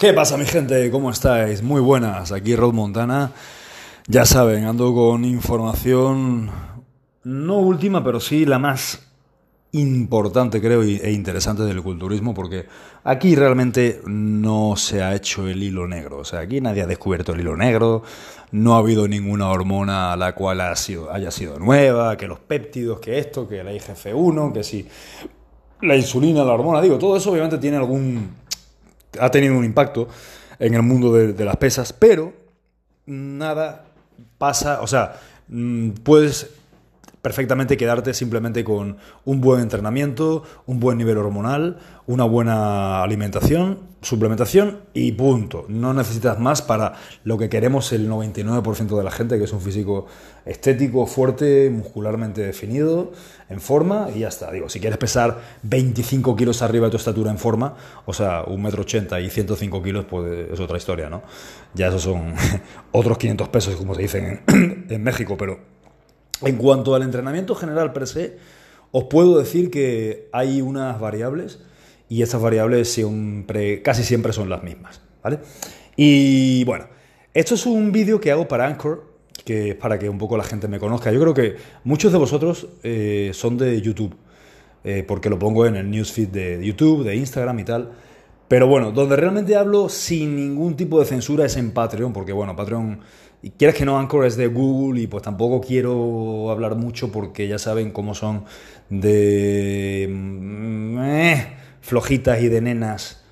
¿Qué pasa mi gente? ¿Cómo estáis? Muy buenas, aquí Rod Montana. Ya saben, ando con información no última, pero sí la más importante creo e interesante del culturismo porque aquí realmente no se ha hecho el hilo negro, o sea, aquí nadie ha descubierto el hilo negro, no ha habido ninguna hormona a la cual haya sido, nueva, que los péptidos, que esto, que la IGF-1, que si la insulina, la hormona, digo, todo eso obviamente tiene algún ha tenido un impacto en el mundo de, las pesas, pero nada pasa, o sea, mm, puedes perfectamente quedarte simplemente con un buen entrenamiento, un buen nivel hormonal, una buena alimentación, suplementación y punto. No necesitas más para lo que queremos el 99% de la gente, que es un físico estético, fuerte, muscularmente definido, en forma y ya está. Digo, si quieres pesar 25 kilos arriba de tu estatura en forma, o sea, un metro ochenta y 105 kilos, pues es otra historia, ¿no? Ya esos son otros 500 pesos, como se dicen en, en México, pero en cuanto al entrenamiento general per se, os puedo decir que hay unas variables y estas variables siempre, casi siempre son las mismas. ¿vale? Y bueno, esto es un vídeo que hago para Anchor, que es para que un poco la gente me conozca. Yo creo que muchos de vosotros eh, son de YouTube, eh, porque lo pongo en el newsfeed de YouTube, de Instagram y tal. Pero bueno, donde realmente hablo sin ningún tipo de censura es en Patreon, porque bueno, Patreon, y quieres que no, Anchor es de Google y pues tampoco quiero hablar mucho porque ya saben cómo son de mm, eh, flojitas y de nenas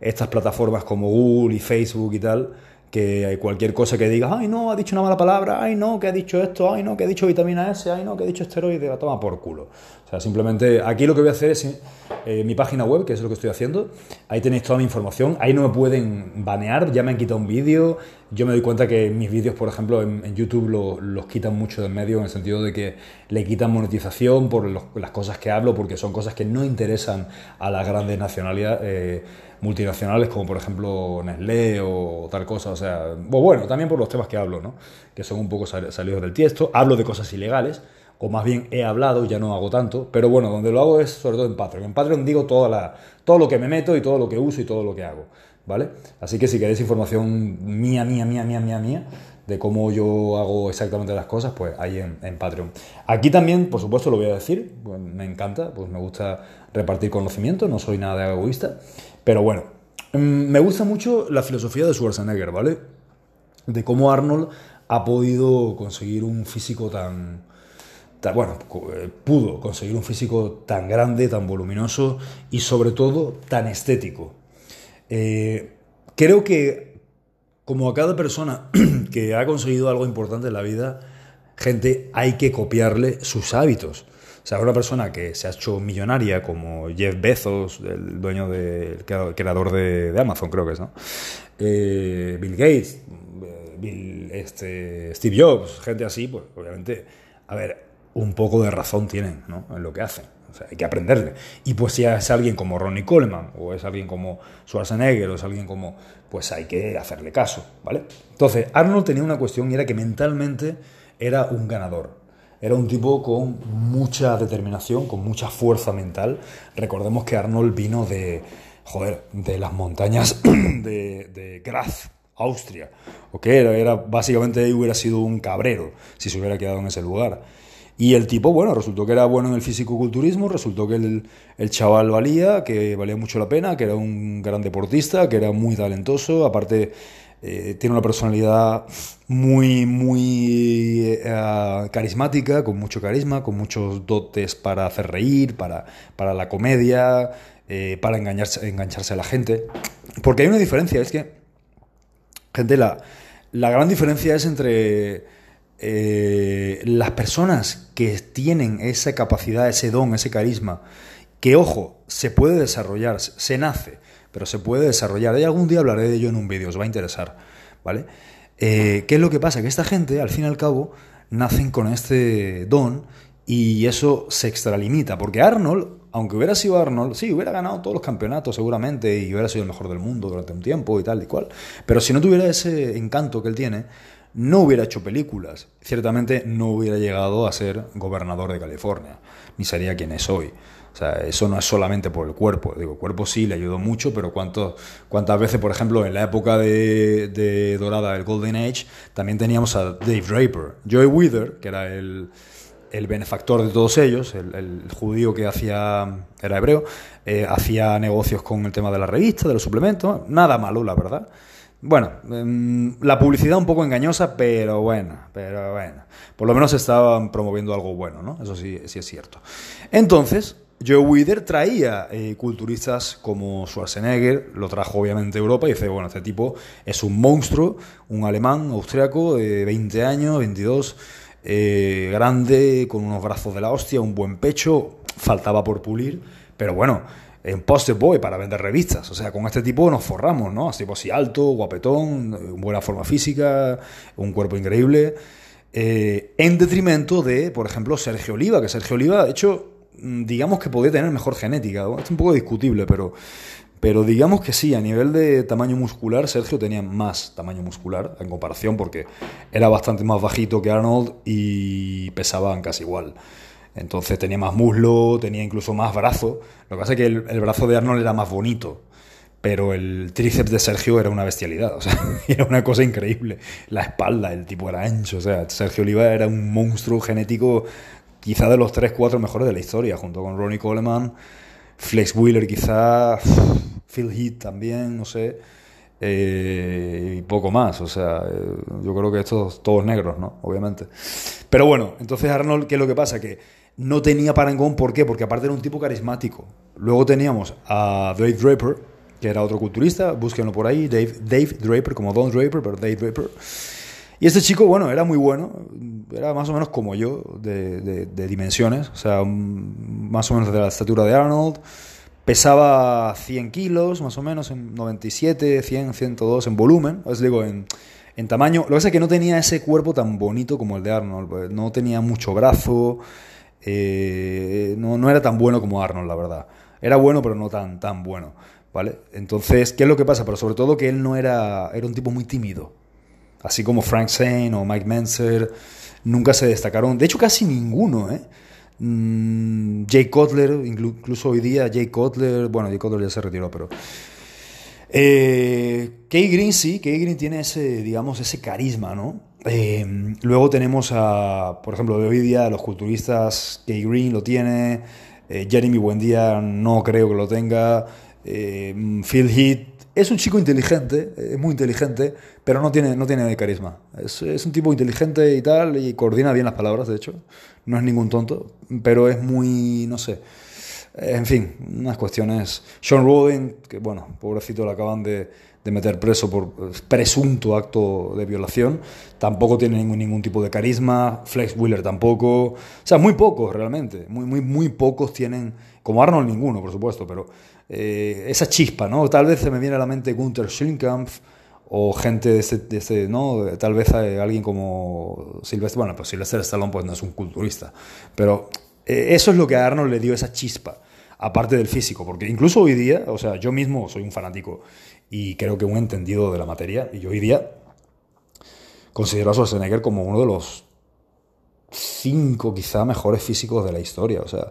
estas plataformas como Google y Facebook y tal que hay cualquier cosa que digas, ay no, ha dicho una mala palabra, ay no, que ha dicho esto, ay no, que ha dicho vitamina S, ay no, que ha dicho esteroide, la toma por culo. O sea, simplemente aquí lo que voy a hacer es eh, mi página web, que es lo que estoy haciendo, ahí tenéis toda mi información, ahí no me pueden banear, ya me han quitado un vídeo, yo me doy cuenta que mis vídeos, por ejemplo, en, YouTube los quitan mucho del medio, en el sentido de que le quitan monetización por las cosas que hablo, porque son cosas que no interesan a las grandes nacionalidades. Eh, multinacionales como por ejemplo Nestlé o tal cosa, o sea, bueno, también por los temas que hablo, ¿no? que son un poco salidos del tiesto, hablo de cosas ilegales, o más bien he hablado, ya no hago tanto, pero bueno, donde lo hago es sobre todo en Patreon. En Patreon digo toda la, todo lo que me meto y todo lo que uso y todo lo que hago, ¿vale? Así que si queréis información mía, mía, mía, mía, mía, mía, de cómo yo hago exactamente las cosas, pues ahí en, Patreon. Aquí también, por supuesto, lo voy a decir, pues me encanta, pues me gusta repartir conocimiento, no soy nada de egoísta. Pero bueno, mm, me gusta mucho la filosofía de Schwarzenegger, ¿vale? De cómo Arnold ha podido conseguir un físico tan, bueno, eh, pudo conseguir un físico tan grande, tan voluminoso y sobre todo tan estético. Eh, creo que como a cada persona que ha conseguido algo importante en la vida, gente, hay que copiarle sus hábitos. O sea, una persona que se ha hecho millonaria como Jeff Bezos, el dueño del creador de, Amazon, creo que es, ¿no? Eh, Bill Gates, Bill, este, Steve Jobs, gente así, pues obviamente, a ver, un poco de razón tienen ¿no? en lo que hacen. O sea, hay que aprenderle. Y pues si es alguien como Ronnie Coleman, o es alguien como Schwarzenegger, o es alguien como... Pues hay que hacerle caso, ¿vale? Entonces, Arnold tenía una cuestión y era que mentalmente era un ganador. Era un tipo con mucha determinación, con mucha fuerza mental. Recordemos que Arnold vino de, joder, de las montañas de, Graz, Austria. ¿ok? Era, era, básicamente hubiera sido un cabrero si se hubiera quedado en ese lugar. Y el tipo, bueno, resultó que era bueno en el físico-culturismo, resultó que el, el, chaval valía, que valía mucho la pena, que era un gran deportista, que era muy talentoso, aparte eh, tiene una personalidad muy, muy eh, carismática, con mucho carisma, con muchos dotes para hacer reír, para, para la comedia, eh, para engañarse, engancharse a la gente. Porque hay una diferencia, es que, gente, la, la gran diferencia es entre las personas que tienen esa capacidad, ese don, ese carisma, que, ojo, se puede desarrollar, se nace pero se puede desarrollar. Y algún día hablaré de ello en un vídeo, os va a interesar, ¿vale? Eh, ¿Qué es lo que pasa? Que esta gente, al fin y al cabo, nacen con este don y eso se extralimita, porque Arnold, aunque hubiera sido Arnold, sí, hubiera ganado todos los campeonatos seguramente y hubiera sido el mejor del mundo durante un tiempo y tal y cual, pero si no tuviera ese encanto que él tiene, no hubiera hecho películas, ciertamente no hubiera llegado a ser gobernador de California, ni sería quien es hoy. Sea, eso no es solamente por el cuerpo. Digo, el cuerpo sí le ayudó mucho, pero ¿cuántas veces, por ejemplo, en la época de, dorada del Golden Age, también teníamos a Dave Draper, Joey Wither, que era el, benefactor de todos ellos, el, judío que hacía, era hebreo, eh, hacía negocios con el tema de la revista, de los suplementos, nada malo, la verdad. Bueno, em, la publicidad un poco engañosa, pero bueno, pero bueno. Por lo menos estaban promoviendo algo bueno, ¿no? Eso sí, sí es cierto. Entonces, Joe Wither traía eh, culturistas como Schwarzenegger, lo trajo obviamente a Europa y dice, bueno, este tipo es un monstruo, un alemán, austriaco, de 20 años, 22, eh, grande, con unos brazos de la hostia, un buen pecho, faltaba por pulir, pero bueno, en poster boy para vender revistas. O sea, con este tipo nos forramos, ¿no? Así, pues, así alto, guapetón, buena forma física, un cuerpo increíble. Eh, en detrimento de, por ejemplo, Sergio Oliva, que Sergio Oliva, de hecho, digamos que podía tener mejor genética. Es un poco discutible, pero, pero digamos que sí, a nivel de tamaño muscular, Sergio tenía más tamaño muscular en comparación porque era bastante más bajito que Arnold y pesaban casi igual. Entonces tenía más muslo, tenía incluso más brazo. Lo que pasa es que el, el brazo de Arnold era más bonito, pero el tríceps de Sergio era una bestialidad, era una cosa increíble. La espalda, el tipo era ancho, o sea, Sergio Oliva era un monstruo genético quizá de los 3-4 mejores de la historia, junto con Ronnie Coleman, Flex Wheeler quizá, Phil Heath también, no sé, eh, y poco más, o sea, eh, yo creo que estos todos negros, ¿no? Obviamente. Pero bueno, entonces Arnold, ¿qué es lo que pasa? Que no tenía parangón, ¿por qué? Porque aparte era un tipo carismático. Luego teníamos a Dave Draper, que era otro culturista, búsquenlo por ahí, Dave, Dave Draper, como Don Draper, pero Dave Draper. Y este chico, bueno, era muy bueno, era más o menos como yo, de, dimensiones, o sea, más o menos de la estatura de Arnold. Pesaba 100 kilos, más o menos, en 97, 100, 102 en volumen, os digo, en, en tamaño. Lo que pasa es que no tenía ese cuerpo tan bonito como el de Arnold, pues, no tenía mucho brazo, eh, no, no era tan bueno como Arnold, la verdad. Era bueno, pero no tan, tan bueno, ¿vale? Entonces, ¿qué es lo que pasa? Pero sobre todo que él no era, era un tipo muy tímido así como Frank Zane o Mike Menzer, nunca se destacaron. De hecho, casi ninguno, ¿eh? Mm, Jay Cutler, incluso hoy día Jay Cutler, bueno, Jay Cutler ya se retiró, pero... Eh, Kay Green sí, Kay Green tiene ese, digamos, ese carisma, ¿no? Eh, luego tenemos a, por ejemplo, de hoy día los culturistas, Kay Green lo tiene, eh, Jeremy Buendía no creo que lo tenga, eh, Phil Heath es un chico inteligente, es muy inteligente, pero no tiene, no tiene carisma. Es, es, un tipo inteligente y tal, y coordina bien las palabras, de hecho. No es ningún tonto, pero es muy, no sé. En fin, unas cuestiones. Sean Roden, que bueno, pobrecito lo acaban de, de meter preso por presunto acto de violación, tampoco tiene ningún, ningún tipo de carisma. Flex Wheeler tampoco. O sea, muy pocos realmente. Muy, muy, muy pocos tienen, como Arnold ninguno, por supuesto, pero eh, esa chispa, ¿no? Tal vez se me viene a la mente Gunther Schlinkampf o gente de este, ¿no? Tal vez alguien como Silvestre, bueno, pues Silvestre Stallone pues no es un culturista, pero eh, eso es lo que a Arnold le dio esa chispa, aparte del físico, porque incluso hoy día, o sea, yo mismo soy un fanático y creo que un entendido de la materia, y hoy día considero a Schwarzenegger como uno de los cinco quizá mejores físicos de la historia, o sea,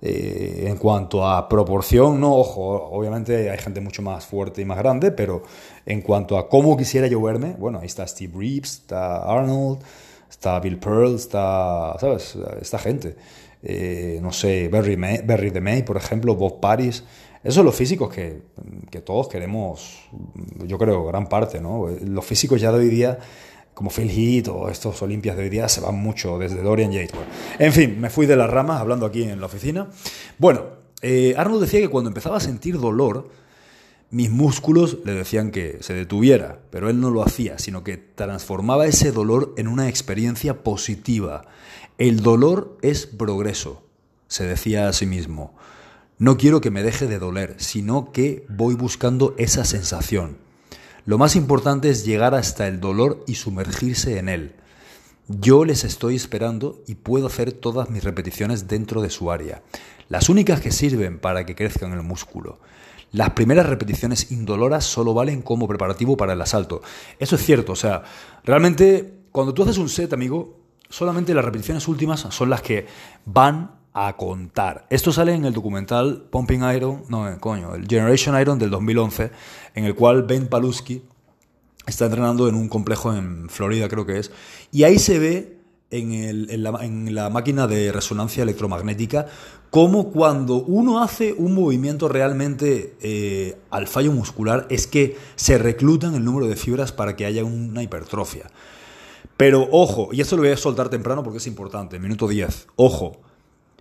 eh, en cuanto a proporción, no, ojo, obviamente hay gente mucho más fuerte y más grande, pero en cuanto a cómo quisiera yo verme, bueno, ahí está Steve Reeves, está Arnold, está Bill Pearl, está, ¿sabes? Esta gente. Eh, no sé, Barry, May, May, por ejemplo, Bob Paris. Esos son los físicos que, que todos queremos, yo creo, gran parte, ¿no? Los físicos ya de hoy día como Phil Heath o estos Olimpias de hoy día se van mucho desde Dorian Yates. En fin, me fui de las ramas hablando aquí en la oficina. Bueno, eh, Arnold decía que cuando empezaba a sentir dolor, mis músculos le decían que se detuviera, pero él no lo hacía, sino que transformaba ese dolor en una experiencia positiva. El dolor es progreso, se decía a sí mismo. No quiero que me deje de doler, sino que voy buscando esa sensación. Lo más importante es llegar hasta el dolor y sumergirse en él. Yo les estoy esperando y puedo hacer todas mis repeticiones dentro de su área, las únicas que sirven para que crezcan el músculo. las primeras repeticiones indoloras solo valen como preparativo para el asalto. Eso es cierto, o sea, realmente cuando tú haces un set, amigo, solamente las repeticiones últimas son las que van a contar. Esto sale en el documental Pumping Iron, no, eh, coño, el Generation Iron del 2011, en el cual Ben Paluski está entrenando en un complejo en Florida, creo que es, y ahí se ve en, la, máquina de resonancia electromagnética cómo cuando uno hace un movimiento realmente eh, al fallo muscular es que se reclutan el número de fibras para que haya una hipertrofia. Pero ojo, y esto lo voy a soltar temprano porque es importante, minuto 10, ojo,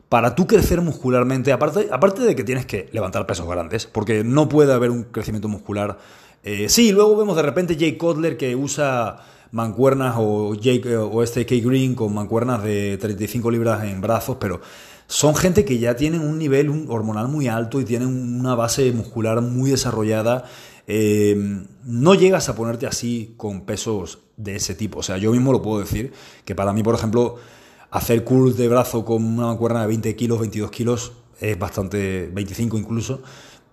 para tú crecer muscularmente, aparte, aparte de que tienes que levantar pesos grandes, porque no puede haber un crecimiento muscular. Eh, sí, luego vemos de repente Jake Kotler que usa mancuernas o, Jake, o este K Green con mancuernas de 35 libras en brazos, pero son gente que ya tienen un nivel hormonal muy alto y tienen una base muscular muy desarrollada. Eh, no llegas a ponerte así con pesos de ese tipo. O sea, yo mismo lo puedo decir, que para mí, por ejemplo, hacer curls de brazo con una mancuerna de 20 kilos, 22 kilos, es bastante, 25 incluso,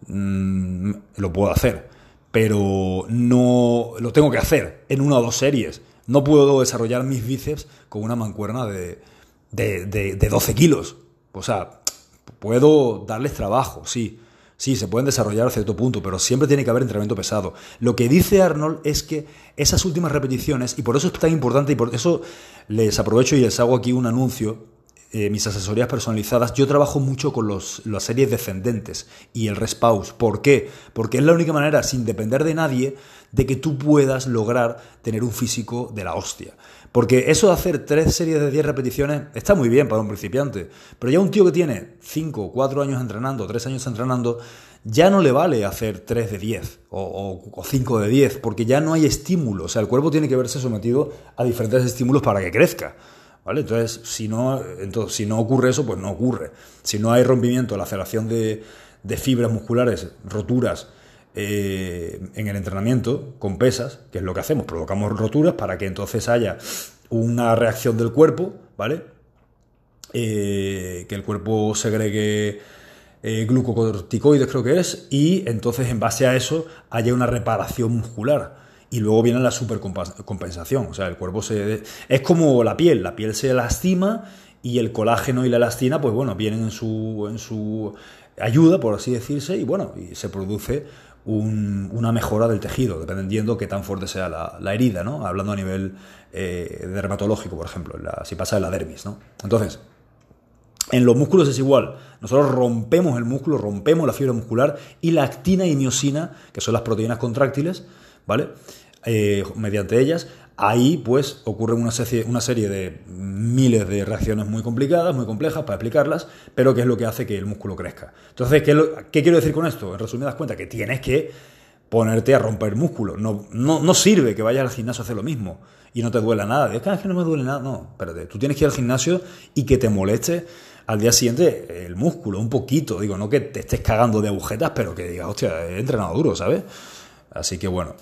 mm, lo puedo hacer. Pero no lo tengo que hacer en una o dos series. No puedo desarrollar mis bíceps con una mancuerna de, de, de 12 kilos. O sea, puedo darles trabajo, sí, Sí, se pueden desarrollar a cierto punto, pero siempre tiene que haber entrenamiento pesado. Lo que dice Arnold es que esas últimas repeticiones, y por eso es tan importante, y por eso les aprovecho y les hago aquí un anuncio, eh, mis asesorías personalizadas, yo trabajo mucho con los, las series descendentes y el respaus. ¿Por qué? Porque es la única manera, sin depender de nadie, de que tú puedas lograr tener un físico de la hostia. Porque eso de hacer tres series de 10 repeticiones está muy bien para un principiante, pero ya un tío que tiene 5, 4 años entrenando, 3 años entrenando, ya no le vale hacer 3 de 10 o, 5 de 10, porque ya no hay estímulo. O sea, el cuerpo tiene que verse sometido a diferentes estímulos para que crezca. ¿Vale? Entonces, si no, entonces, si no ocurre eso, pues no ocurre. Si no hay rompimiento, la de, de fibras musculares, roturas, eh, en el entrenamiento con pesas, que es lo que hacemos, provocamos roturas para que entonces haya una reacción del cuerpo, ¿vale? Eh, que el cuerpo segregue eh, glucocorticoides, creo que es, y entonces en base a eso haya una reparación muscular. Y luego viene la supercompensación. O sea, el cuerpo se. Es como la piel. La piel se lastima y el colágeno y la elastina, pues bueno, vienen en su, en su ayuda, por así decirse, y bueno, y se produce una mejora del tejido, dependiendo qué tan fuerte sea la, herida, ¿no? Hablando a nivel eh, dermatológico, por ejemplo, si pasa de la dermis, ¿no? Entonces, en los músculos es igual. Nosotros rompemos el músculo, rompemos la fibra muscular y la actina y miosina, que son las proteínas contráctiles, ¿vale? Eh, mediante ellas Ahí pues ocurre una serie, una serie de miles de reacciones muy complicadas, muy complejas para explicarlas, pero que es lo que hace que el músculo crezca. Entonces, ¿qué, quiero decir con esto? En resumidas cuentas, que tienes que ponerte a romper músculo. No, no, sirve que vayas al gimnasio a hacer lo mismo y no te duela nada. Ah, es que no me duele nada. No, espérate. Tú tienes que ir al gimnasio y que te moleste al día siguiente el músculo, un poquito. Digo, no que te estés cagando de agujetas, pero que digas, hostia, he entrenado duro, ¿sabes? Así que bueno.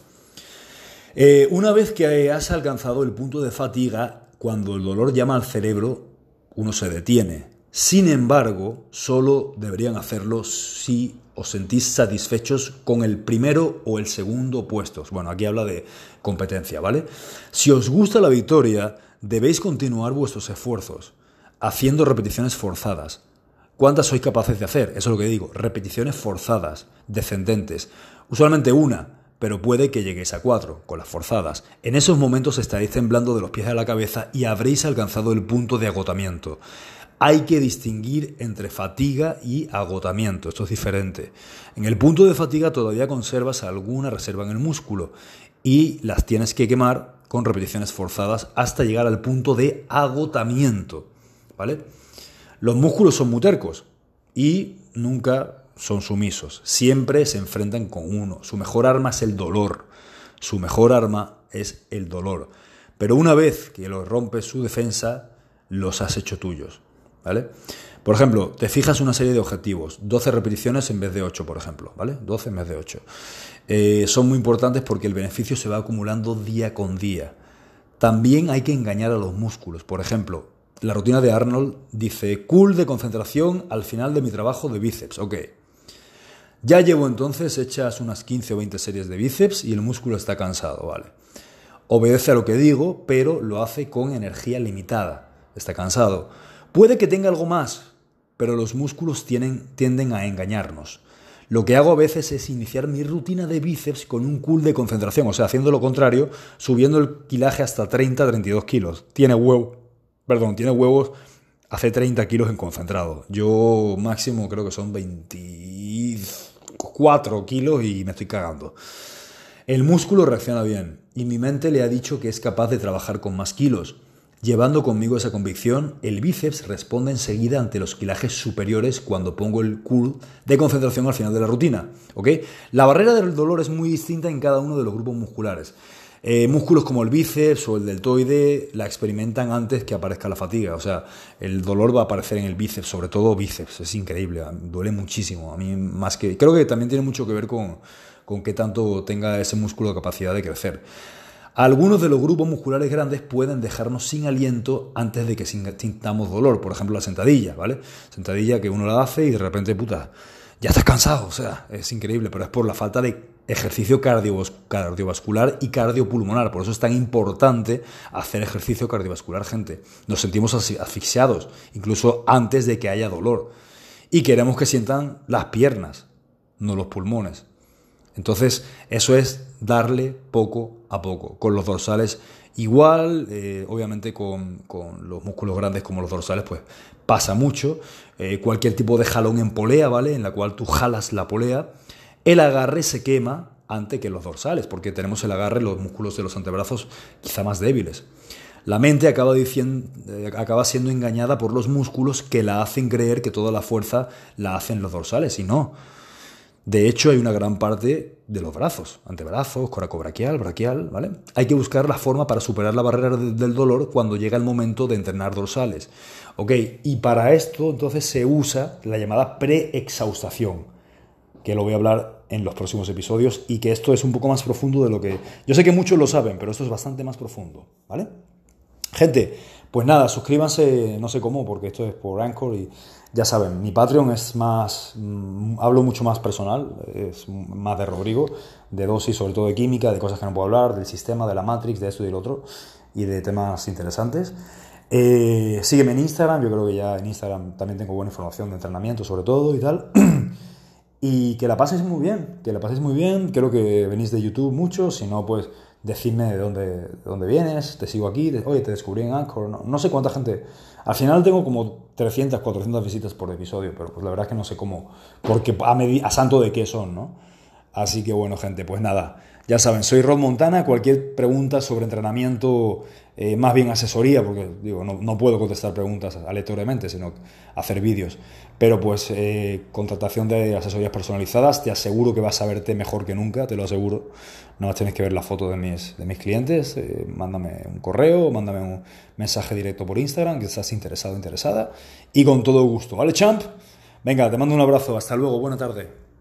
Eh, una vez que has alcanzado el punto de fatiga, cuando el dolor llama al cerebro, uno se detiene. Sin embargo, solo deberían hacerlo si os sentís satisfechos con el primero o el segundo puestos. Bueno, aquí habla de competencia, ¿vale? Si os gusta la victoria, debéis continuar vuestros esfuerzos, haciendo repeticiones forzadas. ¿Cuántas sois capaces de hacer? Eso es lo que digo, repeticiones forzadas, descendentes. Usualmente una, pero puede que lleguéis a cuatro, con las forzadas. En esos momentos estaréis temblando de los pies a la cabeza y habréis alcanzado el punto de agotamiento. Hay que distinguir entre fatiga y agotamiento, esto es diferente. En el punto de fatiga todavía conservas alguna reserva en el músculo y las tienes que quemar con repeticiones forzadas hasta llegar al punto de agotamiento. ¿Vale? Los músculos son muy tercos y nunca son sumisos, siempre se enfrentan con uno. Su mejor arma es el dolor, su mejor arma es el dolor. Pero una vez que lo rompes su defensa, los has hecho tuyos. ¿Vale? Por ejemplo, te fijas una serie de objetivos, 12 repeticiones en vez de 8, por ejemplo, ¿vale? 12 en vez de 8. Eh, son muy importantes porque el beneficio se va acumulando día con día. También hay que engañar a los músculos. Por ejemplo, la rutina de Arnold dice, cool de concentración al final de mi trabajo de bíceps. Ok, Ya llevo entonces hechas unas 15 o 20 series de bíceps y el músculo está cansado, ¿vale? Obedece a lo que digo, pero lo hace con energía limitada. Está cansado. Puede que tenga algo más, pero los músculos tienden a engañarnos. Lo que hago a veces es iniciar mi rutina de bíceps con un cool de concentración, o sea, haciendo lo contrario, subiendo el kilaje hasta 30-32 kilos. Tiene huevo, perdón, tiene huevos hace 30 kilos en concentrado. Yo máximo creo que son 20 4 kilos y me estoy cagando. El músculo reacciona bien y mi mente le ha dicho que es capaz de trabajar con más kilos. Llevando conmigo esa convicción, el bíceps responde enseguida ante los kilajes superiores cuando pongo el curl de concentración al final de la rutina. La barrera del dolor es muy distinta en cada uno de los grupos musculares. Eh, músculos como el bíceps o el deltoide la experimentan antes que aparezca la fatiga. O sea, el dolor va a aparecer en el bíceps, sobre todo bíceps. Es increíble, duele muchísimo. A mí más que... Creo que también tiene mucho que ver con, con qué tanto tenga ese músculo capacidad de crecer. Algunos de los grupos musculares grandes pueden dejarnos sin aliento antes de que sintamos dolor. Por ejemplo, la sentadilla, ¿vale? Sentadilla que uno la hace y de repente, puta, ya estás cansado. O sea, es increíble, pero es por la falta de ejercicio cardiovascular y cardiopulmonar. Por eso es tan importante hacer ejercicio cardiovascular, gente. Nos sentimos asfixiados, incluso antes de que haya dolor. Y queremos que sientan las piernas, no los pulmones. Entonces, eso es darle poco a poco. Con los dorsales igual, eh, obviamente con, los músculos grandes como los dorsales, pues pasa mucho. Eh, cualquier tipo de jalón en polea, ¿vale? En la cual tú jalas la polea el agarre se quema antes que los dorsales, porque tenemos el agarre, los músculos de los antebrazos quizá más débiles. La mente acaba, diciendo, eh, acaba siendo engañada por los músculos que la hacen creer que toda la fuerza la hacen los dorsales, y no. De hecho, hay una gran parte de los brazos, antebrazos, coracobraquial, braquial, ¿vale? Hay que buscar la forma para superar la barrera del dolor cuando llega el momento de entrenar dorsales. ¿Ok? Y para esto, entonces, se usa la llamada preexhaustación que lo voy a hablar en los próximos episodios y que esto es un poco más profundo de lo que... Yo sé que muchos lo saben, pero esto es bastante más profundo, ¿vale? Gente, pues nada, suscríbanse, no sé cómo, porque esto es por Anchor y ya saben, mi Patreon es más, mm, hablo mucho más personal, es más de Rodrigo, de dosis, sobre todo de química, de cosas que no puedo hablar, del sistema, de la Matrix, de esto y del otro, y de temas interesantes. Eh, sígueme en Instagram, yo creo que ya en Instagram también tengo buena información de entrenamiento sobre todo y tal. Y que la pases muy bien, que la pases muy bien. Creo que venís de YouTube mucho, si no, pues decidme de dónde, de dónde vienes, te sigo aquí, oye, te descubrí en Anchor, no, no, sé cuánta gente. Al final tengo como 300, 400 visitas por episodio, pero pues la verdad es que no sé cómo, porque a, a santo de qué son, ¿no? Así que bueno, gente, pues nada, ya saben, soy Rod Montana, cualquier pregunta sobre entrenamiento eh, más bien asesoría, porque digo, no, puedo contestar preguntas aleatoriamente, sino hacer vídeos. Pero pues eh, contratación de asesorías personalizadas, te aseguro que vas a verte mejor que nunca, te lo aseguro. No más tienes que ver la foto de mis, de mis clientes, eh, mándame un correo, mándame un mensaje directo por Instagram, que estás interesado interesada, y con todo gusto. ¿Vale, champ? Venga, te mando un abrazo, hasta luego, buena tarde.